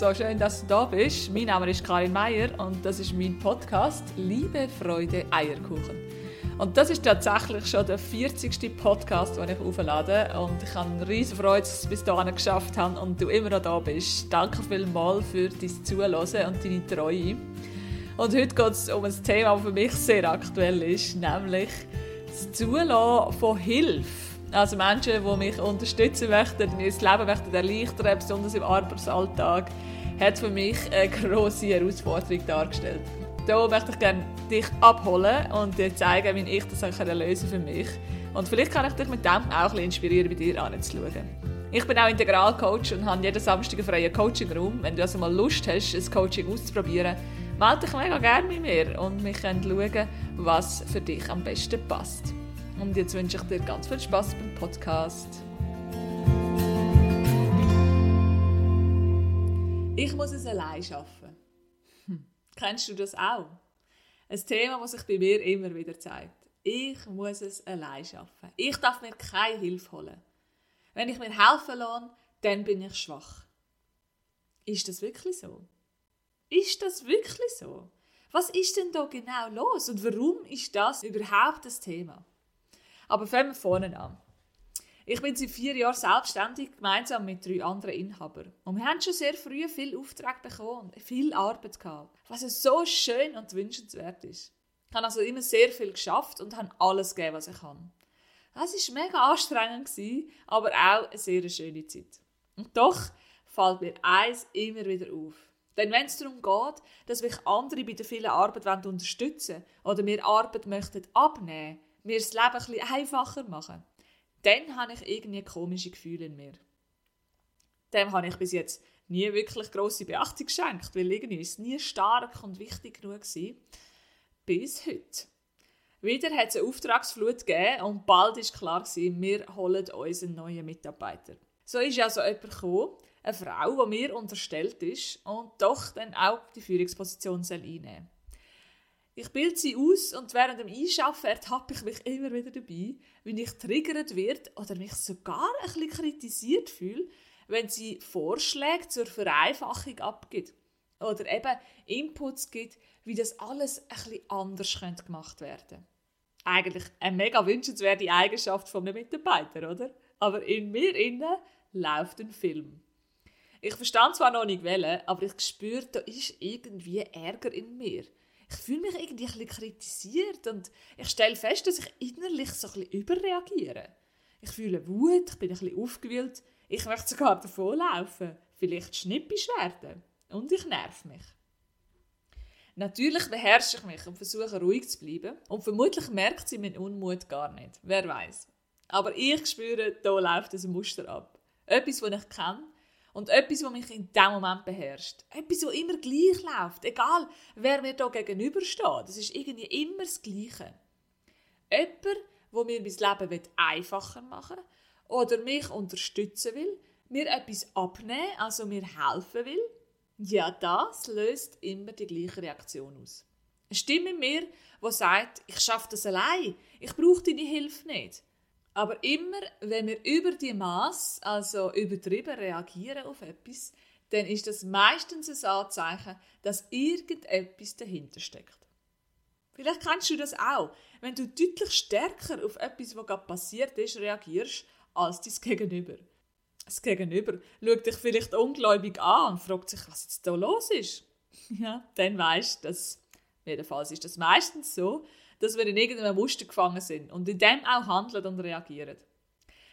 So schön, dass du da bist. Mein Name ist Karin Meier und das ist mein Podcast Liebe, Freude, Eierkuchen. Und das ist tatsächlich schon der 40. Podcast, den ich auflade. Und ich habe riesige Freude, dass ich es bis dahin geschafft habe und du immer noch da bist. Danke vielmals für dein Zuhören und deine Treue. Und heute geht es um ein Thema, das für mich sehr aktuell ist, nämlich das Zulassen von Hilfe. Also Menschen, die mich unterstützen möchten, ihr Leben möchten erleichtern, besonders im Arbeitsalltag, hat für mich eine grosse Herausforderung dargestellt. Hier möchte ich gerne dich abholen und dir zeigen, wie ich das lösen für mich. Und vielleicht kann ich dich mit dem auch ein inspirieren, bei dir anzuschauen. Ich bin auch Integralcoach und habe jeden Samstag einen freien Coaching-Raum. Wenn du also mal Lust hast, ein Coaching auszuprobieren, melde dich mega gerne mit mir und wir können schauen, was für dich am besten passt. Und jetzt wünsche ich dir ganz viel Spaß beim Podcast. Ich muss es allein schaffen. Hm. Kennst du das auch? Ein Thema, das sich bei mir immer wieder zeigt. Ich muss es allein schaffen. Ich darf mir keine Hilfe holen. Wenn ich mir helfen lasse, dann bin ich schwach. Ist das wirklich so? Ist das wirklich so? Was ist denn da genau los und warum ist das überhaupt das Thema? Aber fangen wir vorne an. Ich bin seit vier Jahren selbstständig, gemeinsam mit drei anderen Inhabern. Und wir haben schon sehr früh viel Auftrag bekommen und viel Arbeit gehabt, was so schön und wünschenswert ist. Ich habe also immer sehr viel geschafft und habe alles gegeben, was ich kann. Das war mega anstrengend, aber auch eine sehr schöne Zeit. Und doch fällt mir eins immer wieder auf. Denn wenn es darum geht, dass mich andere bei der vielen Arbeit unterstützen wollen oder mir Arbeit möchten abnehmen mir das Leben ein einfacher machen, dann habe ich irgendwie komische Gefühle in mir. Dem habe ich bis jetzt nie wirklich grosse Beachtung geschenkt, weil irgendwie ist es nie stark und wichtig genug gewesen. Bis heute. Wieder hat es eine Auftragsflut gegeben und bald ist klar wir holen uns einen neuen Mitarbeiter. So ist also jemand gekommen, eine Frau, die mir unterstellt ist und doch dann auch die Führungsposition einnehmen soll. Ich bilde sie aus und während dem Einschaffen ertappe ich mich immer wieder dabei, wenn ich triggert wird oder mich sogar ein bisschen kritisiert fühle, wenn sie Vorschläge zur Vereinfachung abgibt oder eben Inputs gibt, wie das alles ein bisschen anders könnte gemacht werden Eigentlich eine mega wünschenswerte Eigenschaft von einem Mitarbeiter, oder? Aber in mir innen läuft ein Film. Ich verstand zwar noch nicht wählen, aber ich spüre, da ist irgendwie Ärger in mir ich fühle mich irgendwie ein bisschen kritisiert und ich stelle fest, dass ich innerlich so ein bisschen überreagiere. Ich fühle Wut, ich bin ein bisschen aufgewühlt, ich möchte sogar davonlaufen, vielleicht schnippisch werden und ich nerv mich. Natürlich beherrsche ich mich und versuche ruhig zu bleiben und vermutlich merkt sie meinen Unmut gar nicht, wer weiß. Aber ich spüre, da läuft ein Muster ab. Etwas, das ich kenne und etwas, was mich in diesem Moment beherrscht. Etwas, was immer gleich läuft. Egal, wer mir da gegenübersteht. Das ist irgendwie immer das Gleiche. Jemand, der mir mein Leben einfacher machen will oder mich unterstützen will, mir etwas abnehmen, also mir helfen will, ja, das löst immer die gleiche Reaktion aus. Eine Stimme in mir, die sagt, ich schaffe das allein, ich brauche deine Hilfe nicht. Aber immer, wenn wir über die Maß, also übertrieben reagieren auf etwas, dann ist das meistens ein Anzeichen, dass irgendetwas dahinter steckt. Vielleicht kennst du das auch, wenn du deutlich stärker auf etwas, was gerade passiert ist, reagierst, als dein Gegenüber. Das Gegenüber schaut dich vielleicht ungläubig an und fragt sich, was jetzt da los ist. Ja, dann weißt du, dass jedenfalls ist das meistens so, dass wir in irgendeinem Muster gefangen sind und in dem auch handeln und reagieren.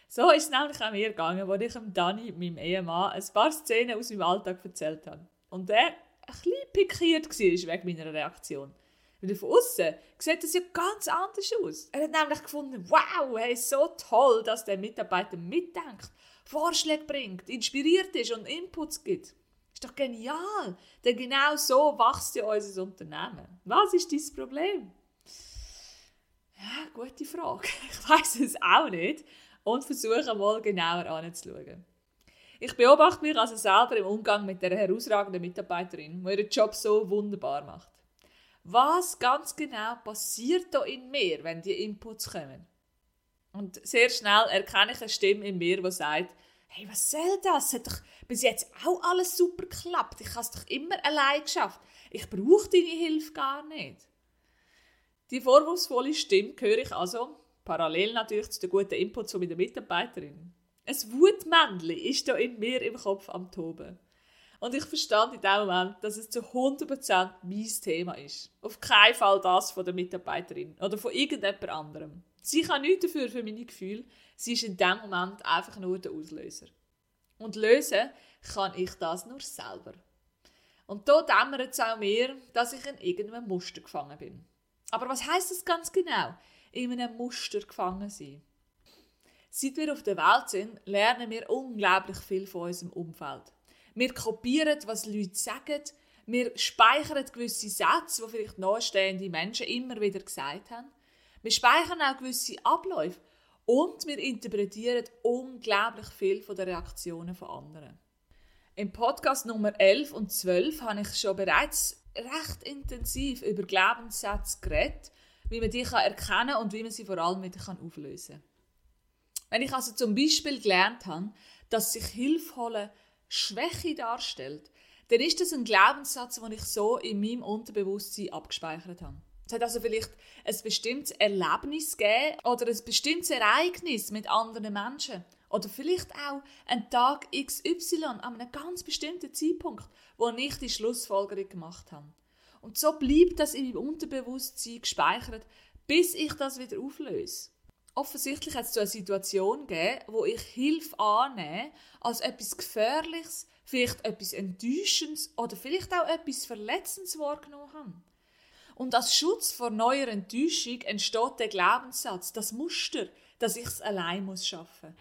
So ist es nämlich auch mir gegangen, als ich dem Dani, meinem Ehemann, ein paar Szenen aus meinem Alltag erzählt habe. Und er ein bisschen pikiert war wegen meiner Reaktion. Weil von außen sieht das ja ganz anders aus. Er hat nämlich gefunden, wow, hey, so toll, dass der Mitarbeiter mitdenkt, Vorschläge bringt, inspiriert ist und Inputs gibt. Ist doch genial, denn genau so wächst ja unser Unternehmen. Was ist dein Problem? Ja, gute Frage. Ich weiß es auch nicht und versuche mal genauer anzuschauen. Ich beobachte mich also selber im Umgang mit der herausragenden Mitarbeiterin, die ihren Job so wunderbar macht. Was ganz genau passiert da in mir, wenn die Inputs kommen? Und sehr schnell erkenne ich eine Stimme in mir, die sagt, hey, was soll das? Hat doch bis jetzt auch alles super geklappt. Ich habe es doch immer allein geschafft. Ich brauche deine Hilfe gar nicht. Die vorwurfsvolle Stimme höre ich also parallel natürlich zu den guten Inputs von meiner Mitarbeiterin. Ein Wutmännchen ist da in mir im Kopf am Toben. Und ich verstand in dem Moment, dass es zu 100% mein Thema ist. Auf keinen Fall das von der Mitarbeiterin oder von irgendjemand anderem. Sie kann nichts dafür für meine Gefühle. Sie ist in dem Moment einfach nur der Auslöser. Und lösen kann ich das nur selber. Und da dämmert es auch mir, dass ich in irgendeinem Muster gefangen bin. Aber was heißt das ganz genau? In einem Muster gefangen sein. Seit wir auf der Welt sind, lernen wir unglaublich viel von unserem Umfeld. Wir kopieren, was Leute sagen. Wir speichern gewisse Sätze, die vielleicht nahestehende Menschen immer wieder gesagt haben. Wir speichern auch gewisse Abläufe und wir interpretieren unglaublich viel von den Reaktionen von anderen. Im Podcast Nummer 11 und 12 habe ich schon bereits recht intensiv über Glaubenssätze geredet, wie man die erkennen kann und wie man sie vor allem wieder auflösen kann. Wenn ich also zum Beispiel gelernt habe, dass sich Hilfe holen Schwäche darstellt, dann ist das ein Glaubenssatz, den ich so in meinem Unterbewusstsein abgespeichert habe. Es hat also vielleicht ein bestimmtes Erlebnis gegeben oder ein bestimmtes Ereignis mit anderen Menschen. Oder vielleicht auch ein Tag XY an einem ganz bestimmten Zeitpunkt, wo ich die Schlussfolgerung gemacht habe. Und so bleibt das in meinem Unterbewusstsein gespeichert, bis ich das wieder auflöse. Offensichtlich hat es so eine Situation gegeben, wo ich Hilfe annehme als etwas Gefährliches, vielleicht etwas Enttäuschendes oder vielleicht auch etwas Verletzendes wahrgenommen habe. Und als Schutz vor neuer Enttäuschung entsteht der Glaubenssatz, das Muster, dass ich es allein muss schaffen.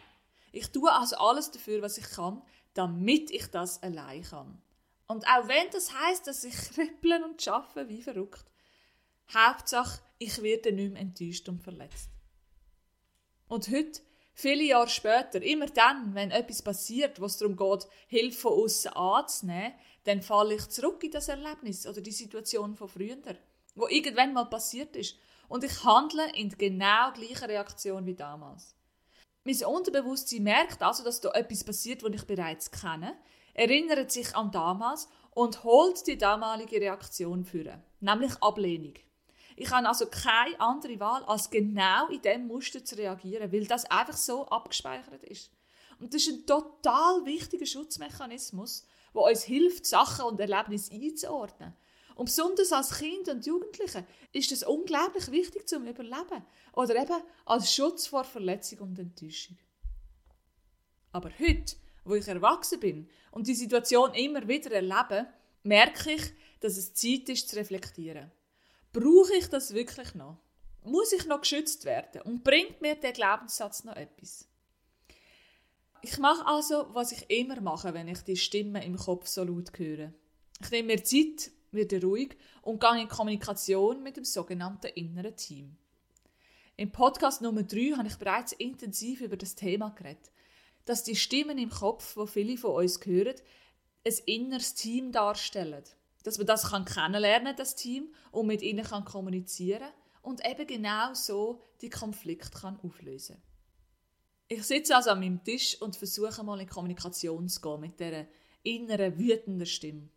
Ich tue also alles dafür, was ich kann, damit ich das allein kann. Und auch wenn das heißt, dass ich kribbeln und schaffe wie verrückt, Hauptsache, ich werde nicht mehr enttäuscht und verletzt. Und heute, viele Jahre später, immer dann, wenn etwas passiert, wo es darum geht, Hilfe von außen anzunehmen, dann falle ich zurück in das Erlebnis oder die Situation von früher, wo irgendwann mal passiert ist. Und ich handle in genau gleicher Reaktion wie damals. Mein Unterbewusstsein merkt also, dass da etwas passiert, was ich bereits kenne, erinnert sich an damals und holt die damalige Reaktion führen, nämlich Ablehnung. Ich habe also keine andere Wahl, als genau in diesem Muster zu reagieren, weil das einfach so abgespeichert ist. Und das ist ein total wichtiger Schutzmechanismus, der uns hilft, Sachen und Erlebnisse einzuordnen. Und besonders als Kind und Jugendliche ist das unglaublich wichtig zum Überleben oder eben als Schutz vor Verletzung und Enttäuschung. Aber heute, wo ich erwachsen bin und die Situation immer wieder erlebe, merke ich, dass es Zeit ist zu reflektieren. Brauche ich das wirklich noch? Muss ich noch geschützt werden? Und bringt mir der Glaubenssatz noch etwas? Ich mache also, was ich immer mache, wenn ich die Stimme im Kopf so laut höre. Ich nehme mir Zeit, werde ruhig und gehe in Kommunikation mit dem sogenannten inneren Team. Im Podcast Nummer 3 habe ich bereits intensiv über das Thema geredet, dass die Stimmen im Kopf, wo viele von uns hören, ein inneres Team darstellen dass man das kann kennenlernen das Team und mit ihnen kann kommunizieren und eben genau so die Konflikte kann auflösen. Ich sitze also an meinem Tisch und versuche mal in Kommunikation zu gehen mit dieser inneren wütenden Stimme.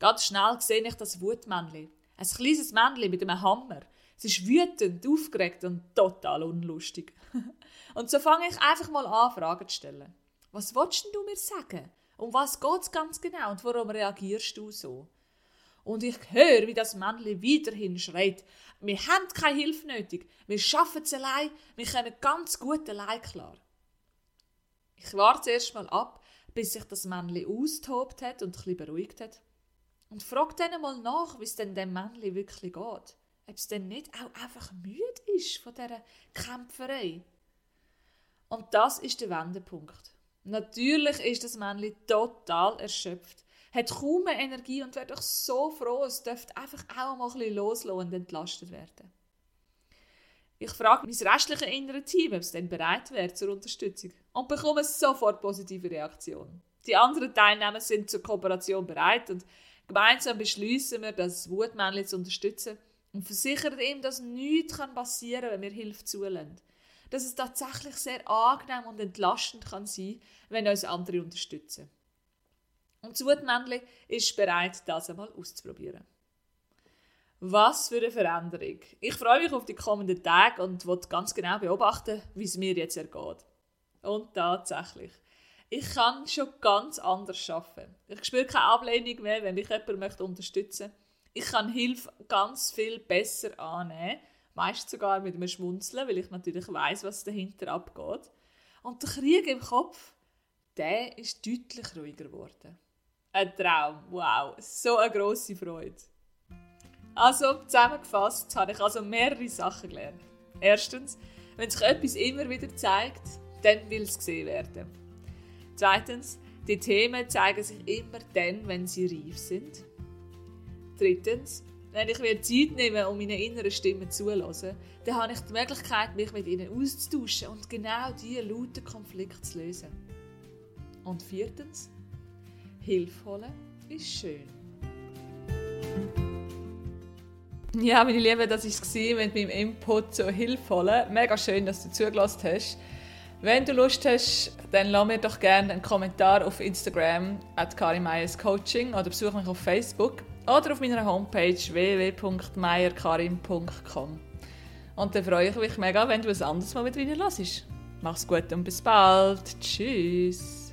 Ganz schnell sehe ich das Wutmännchen. Ein kleines Männchen mit einem Hammer. Es ist wütend, aufgeregt und total unlustig. und so fange ich einfach mal an, Fragen zu stellen. Was willst du mir sagen? Um was geht es ganz genau und warum reagierst du so? Und ich höre, wie das Männchen weiterhin schreit. Wir haben keine Hilfe nötig. Wir schaffen es allein. Wir kommen ganz gut allein klar. Ich warte erst mal ab, bis sich das Männchen austobt hat und ein beruhigt hat. Und frage dann mal nach, wie es denn dem Männchen wirklich geht. Ob es denn nicht auch einfach müde ist von dieser Kämpferei. Und das ist der Wendepunkt. Natürlich ist das Männchen total erschöpft, hat kaum mehr Energie und wäre doch so froh, es dürfte einfach auch mal ein bisschen loslassen und entlastet werden. Ich frage mein restliches innere Team, ob es denn bereit wäre zur Unterstützung und bekomme sofort positive Reaktionen. Die anderen Teilnehmer sind zur Kooperation bereit und gemeinsam beschließen wir, das Wutmännchen zu unterstützen und versichern ihm, dass nichts passieren kann, wenn wir Hilfe zulassen. dass es tatsächlich sehr angenehm und entlastend kann sein wenn uns andere unterstützen. Und das Wutmännchen ist bereit, das einmal auszuprobieren. Was für eine Veränderung. Ich freue mich auf die kommenden Tage und will ganz genau beobachten, wie es mir jetzt ergeht. Und tatsächlich. Ich kann schon ganz anders arbeiten. Ich spüre keine Ablehnung mehr, wenn mich jemand möchte unterstützen möchte. Ich kann Hilfe ganz viel besser annehmen. Meist sogar mit einem Schmunzeln, weil ich natürlich weiß, was dahinter abgeht. Und der Krieg im Kopf, der ist deutlich ruhiger geworden. Ein Traum, wow, so eine grosse Freude. Also, zusammengefasst habe ich also mehrere Sachen gelernt. Erstens, wenn sich etwas immer wieder zeigt, dann will es gesehen werden. Zweitens, die Themen zeigen sich immer dann, wenn sie reif sind. Drittens, wenn ich mir Zeit nehme, um meiner inneren Stimme zuzulassen, dann habe ich die Möglichkeit, mich mit ihnen auszutauschen und genau diese lauten Konflikte zu lösen. Und viertens, Hilfe holen ist schön. Ja, meine Lieben, das war es mit meinem Input zur Hilfe holen. Mega schön, dass du zugelassen hast. Wenn du Lust hast, dann lass mir doch gerne einen Kommentar auf Instagram at Coaching oder besuche mich auf Facebook oder auf meiner Homepage www.meierkarim.com. Und dann freue ich mich mega, wenn du ein anderes Mal mit hörst. Mach's gut und bis bald. Tschüss.